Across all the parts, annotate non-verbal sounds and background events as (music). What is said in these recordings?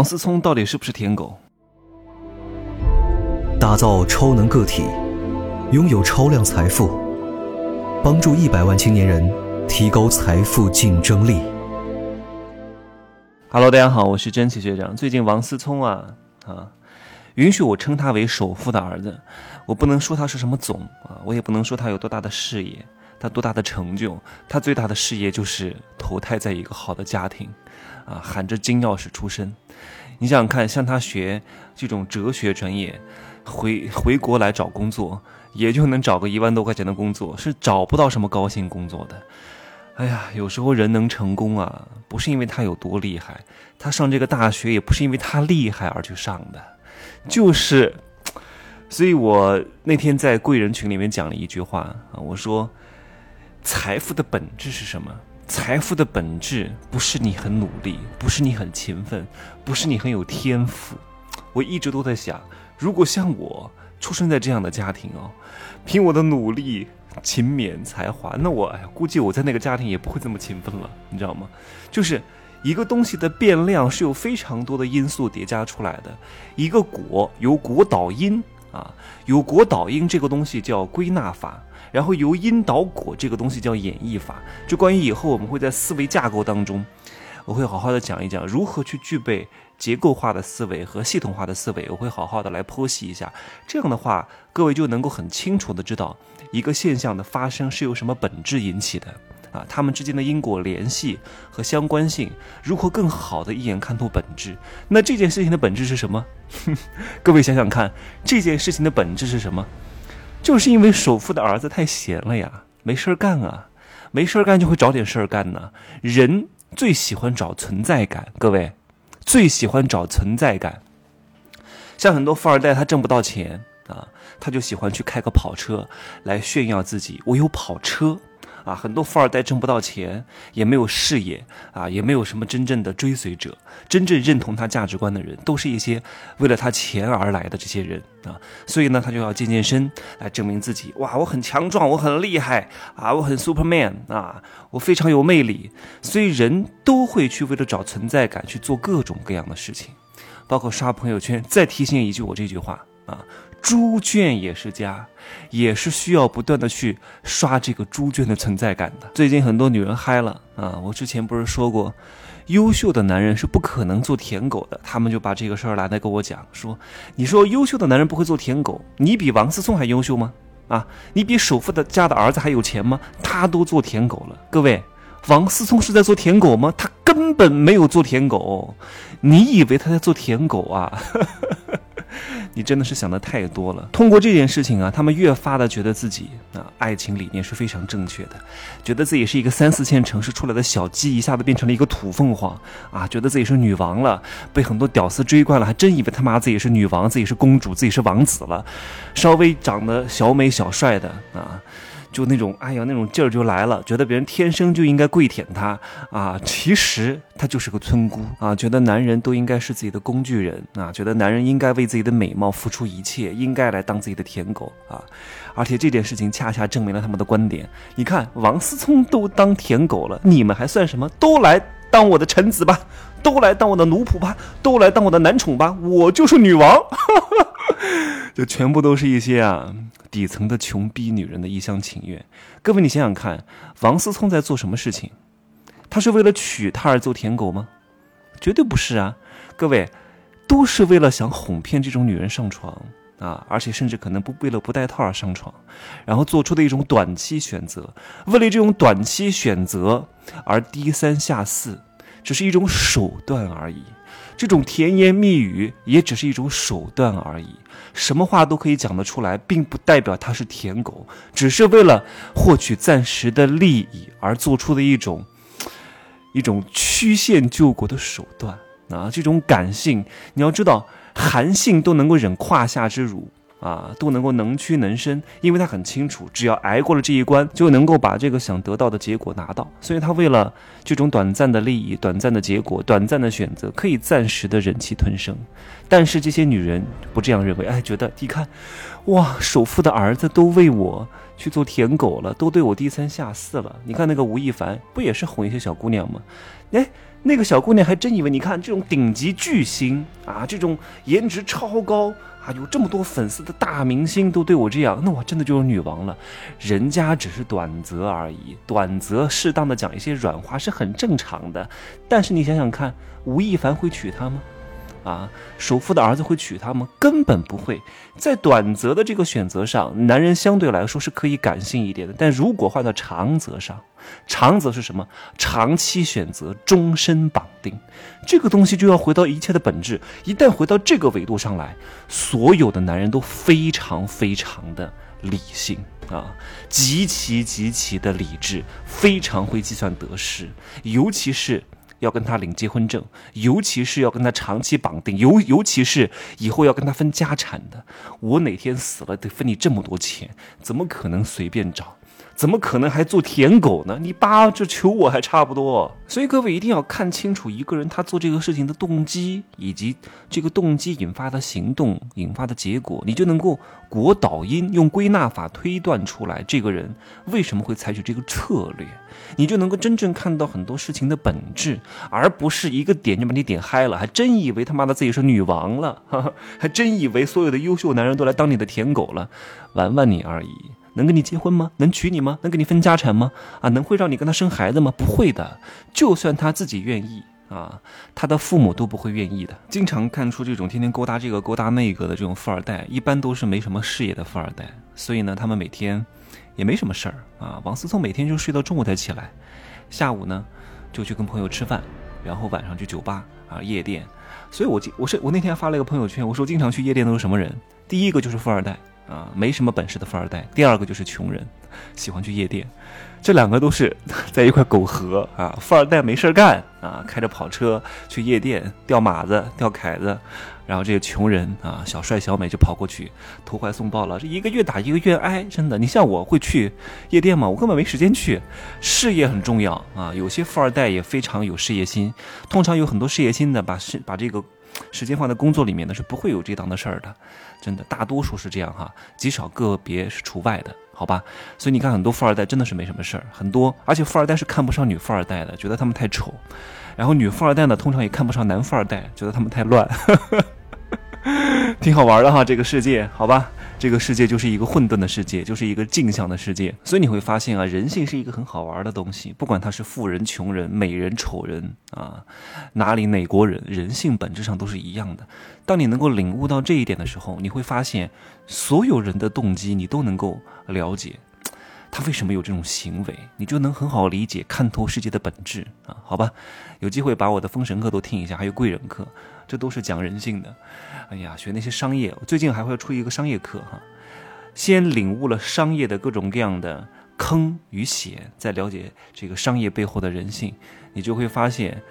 王思聪到底是不是舔狗？打造超能个体，拥有超量财富，帮助一百万青年人提高财富竞争力。Hello，大家好，我是真奇学长。最近王思聪啊啊，允许我称他为首富的儿子。我不能说他是什么总啊，我也不能说他有多大的事业，他多大的成就。他最大的事业就是投胎在一个好的家庭，啊，含着金钥匙出生。你想想看，像他学这种哲学专业，回回国来找工作，也就能找个一万多块钱的工作，是找不到什么高薪工作的。哎呀，有时候人能成功啊，不是因为他有多厉害，他上这个大学也不是因为他厉害而去上的，就是，所以我那天在贵人群里面讲了一句话啊，我说，财富的本质是什么？财富的本质不是你很努力，不是你很勤奋，不是你很有天赋。我一直都在想，如果像我出生在这样的家庭哦，凭我的努力、勤勉、才华，那我哎，估计我在那个家庭也不会这么勤奋了，你知道吗？就是一个东西的变量是有非常多的因素叠加出来的，一个果由果导因啊，有果导因这个东西叫归纳法。然后由因导果这个东西叫演绎法，就关于以后我们会在思维架构当中，我会好好的讲一讲如何去具备结构化的思维和系统化的思维，我会好好的来剖析一下。这样的话，各位就能够很清楚的知道一个现象的发生是由什么本质引起的啊，它们之间的因果联系和相关性，如何更好的一眼看透本质。那这件事情的本质是什么？(laughs) 各位想想看，这件事情的本质是什么？就是因为首富的儿子太闲了呀，没事儿干啊，没事儿干就会找点事儿干呢。人最喜欢找存在感，各位，最喜欢找存在感。像很多富二代，他挣不到钱啊，他就喜欢去开个跑车来炫耀自己，我有跑车。啊，很多富二代挣不到钱，也没有事业啊，也没有什么真正的追随者，真正认同他价值观的人，都是一些为了他钱而来的这些人啊。所以呢，他就要健健身来证明自己。哇，我很强壮，我很厉害啊，我很 Superman 啊，我非常有魅力。所以人都会去为了找存在感去做各种各样的事情，包括刷朋友圈。再提醒一句，我这句话啊。猪圈也是家，也是需要不断的去刷这个猪圈的存在感的。最近很多女人嗨了啊！我之前不是说过，优秀的男人是不可能做舔狗的。他们就把这个事儿拿来跟我讲，说：“你说优秀的男人不会做舔狗，你比王思聪还优秀吗？啊，你比首富的家的儿子还有钱吗？他都做舔狗了。各位，王思聪是在做舔狗吗？他根本没有做舔狗，你以为他在做舔狗啊？” (laughs) 你真的是想的太多了。通过这件事情啊，他们越发的觉得自己啊，爱情理念是非常正确的，觉得自己是一个三四线城市出来的小鸡，一下子变成了一个土凤凰啊，觉得自己是女王了，被很多屌丝追惯了，还真以为他妈自己是女王，自己是公主，自己是王子了，稍微长得小美小帅的啊。就那种，哎呀，那种劲儿就来了，觉得别人天生就应该跪舔他啊！其实他就是个村姑啊！觉得男人都应该是自己的工具人啊！觉得男人应该为自己的美貌付出一切，应该来当自己的舔狗啊！而且这件事情恰恰证明了他们的观点。你看，王思聪都当舔狗了，你们还算什么？都来当我的臣子吧，都来当我的奴仆吧，都来当我的男宠吧！我就是女王，就全部都是一些啊。底层的穷逼女人的一厢情愿，各位，你想想看，王思聪在做什么事情？他是为了娶她而做舔狗吗？绝对不是啊！各位，都是为了想哄骗这种女人上床啊，而且甚至可能不为了不带套而上床，然后做出的一种短期选择，为了这种短期选择而低三下四，只是一种手段而已。这种甜言蜜语也只是一种手段而已，什么话都可以讲得出来，并不代表他是舔狗，只是为了获取暂时的利益而做出的一种一种曲线救国的手段啊！这种感性，你要知道，韩信都能够忍胯下之辱。啊，都能够能屈能伸，因为他很清楚，只要挨过了这一关，就能够把这个想得到的结果拿到。所以他为了这种短暂的利益、短暂的结果、短暂的选择，可以暂时的忍气吞声。但是这些女人不这样认为，哎，觉得你看，哇，首富的儿子都为我去做舔狗了，都对我低三下四了。你看那个吴亦凡，不也是哄一些小姑娘吗？哎，(laughs) 那个小姑娘还真以为，你看这种顶级巨星啊，这种颜值超高啊，有这么多粉丝的大明星都对我这样，那我真的就是女王了。人家只是短则而已，短则适当的讲一些软话是很正常的。但是你想想看，吴亦凡会娶她吗？啊，首富的儿子会娶她吗？根本不会。在短则的这个选择上，男人相对来说是可以感性一点的。但如果换到长则上，长则是什么？长期选择，终身绑定。这个东西就要回到一切的本质。一旦回到这个维度上来，所有的男人都非常非常的理性啊，极其极其的理智，非常会计算得失，尤其是。要跟他领结婚证，尤其是要跟他长期绑定，尤尤其是以后要跟他分家产的。我哪天死了得分你这么多钱，怎么可能随便找？怎么可能还做舔狗呢？你爸这求我还差不多。所以各位一定要看清楚一个人他做这个事情的动机，以及这个动机引发的行动引发的结果，你就能够果导因，用归纳法推断出来这个人为什么会采取这个策略，你就能够真正看到很多事情的本质，而不是一个点就把你点嗨了，还真以为他妈的自己是女王了，(laughs) 还真以为所有的优秀男人都来当你的舔狗了，玩玩你而已。能跟你结婚吗？能娶你吗？能给你分家产吗？啊，能会让你跟他生孩子吗？不会的。就算他自己愿意啊，他的父母都不会愿意的。经常看出这种天天勾搭这个勾搭那个的这种富二代，一般都是没什么事业的富二代。所以呢，他们每天也没什么事儿啊。王思聪每天就睡到中午才起来，下午呢就去跟朋友吃饭，然后晚上去酒吧啊夜店。所以我我是我那天发了一个朋友圈，我说经常去夜店都是什么人？第一个就是富二代。啊，没什么本事的富二代。第二个就是穷人，喜欢去夜店，这两个都是 (laughs) 在一块苟合啊。富二代没事干啊，开着跑车去夜店钓马子、钓凯子，然后这个穷人啊，小帅小美就跑过去投怀送抱了。这一个月打一个月挨，真的。你像我会去夜店吗？我根本没时间去。事业很重要啊，有些富二代也非常有事业心，通常有很多事业心的，把事把这个。时间放在工作里面呢，是不会有这档的事儿的，真的，大多数是这样哈，极少个别是除外的，好吧？所以你看，很多富二代真的是没什么事儿，很多，而且富二代是看不上女富二代的，觉得他们太丑，然后女富二代呢，通常也看不上男富二代，觉得他们太乱，(laughs) (laughs) 挺好玩的哈，这个世界，好吧？这个世界就是一个混沌的世界，就是一个镜像的世界，所以你会发现啊，人性是一个很好玩的东西，不管他是富人、穷人、美人、丑人啊，哪里哪国人，人性本质上都是一样的。当你能够领悟到这一点的时候，你会发现，所有人的动机你都能够了解，他为什么有这种行为，你就能很好理解、看透世界的本质啊。好吧，有机会把我的封神课都听一下，还有贵人课。这都是讲人性的，哎呀，学那些商业，最近还会出一个商业课哈，先领悟了商业的各种各样的坑与险，再了解这个商业背后的人性，你就会发现，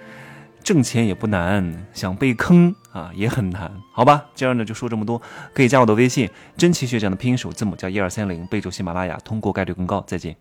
挣钱也不难，想被坑啊也很难，好吧？今儿呢就说这么多，可以加我的微信，真奇学长的拼音首字母加一二三零，备注喜马拉雅，通过概率更高。再见。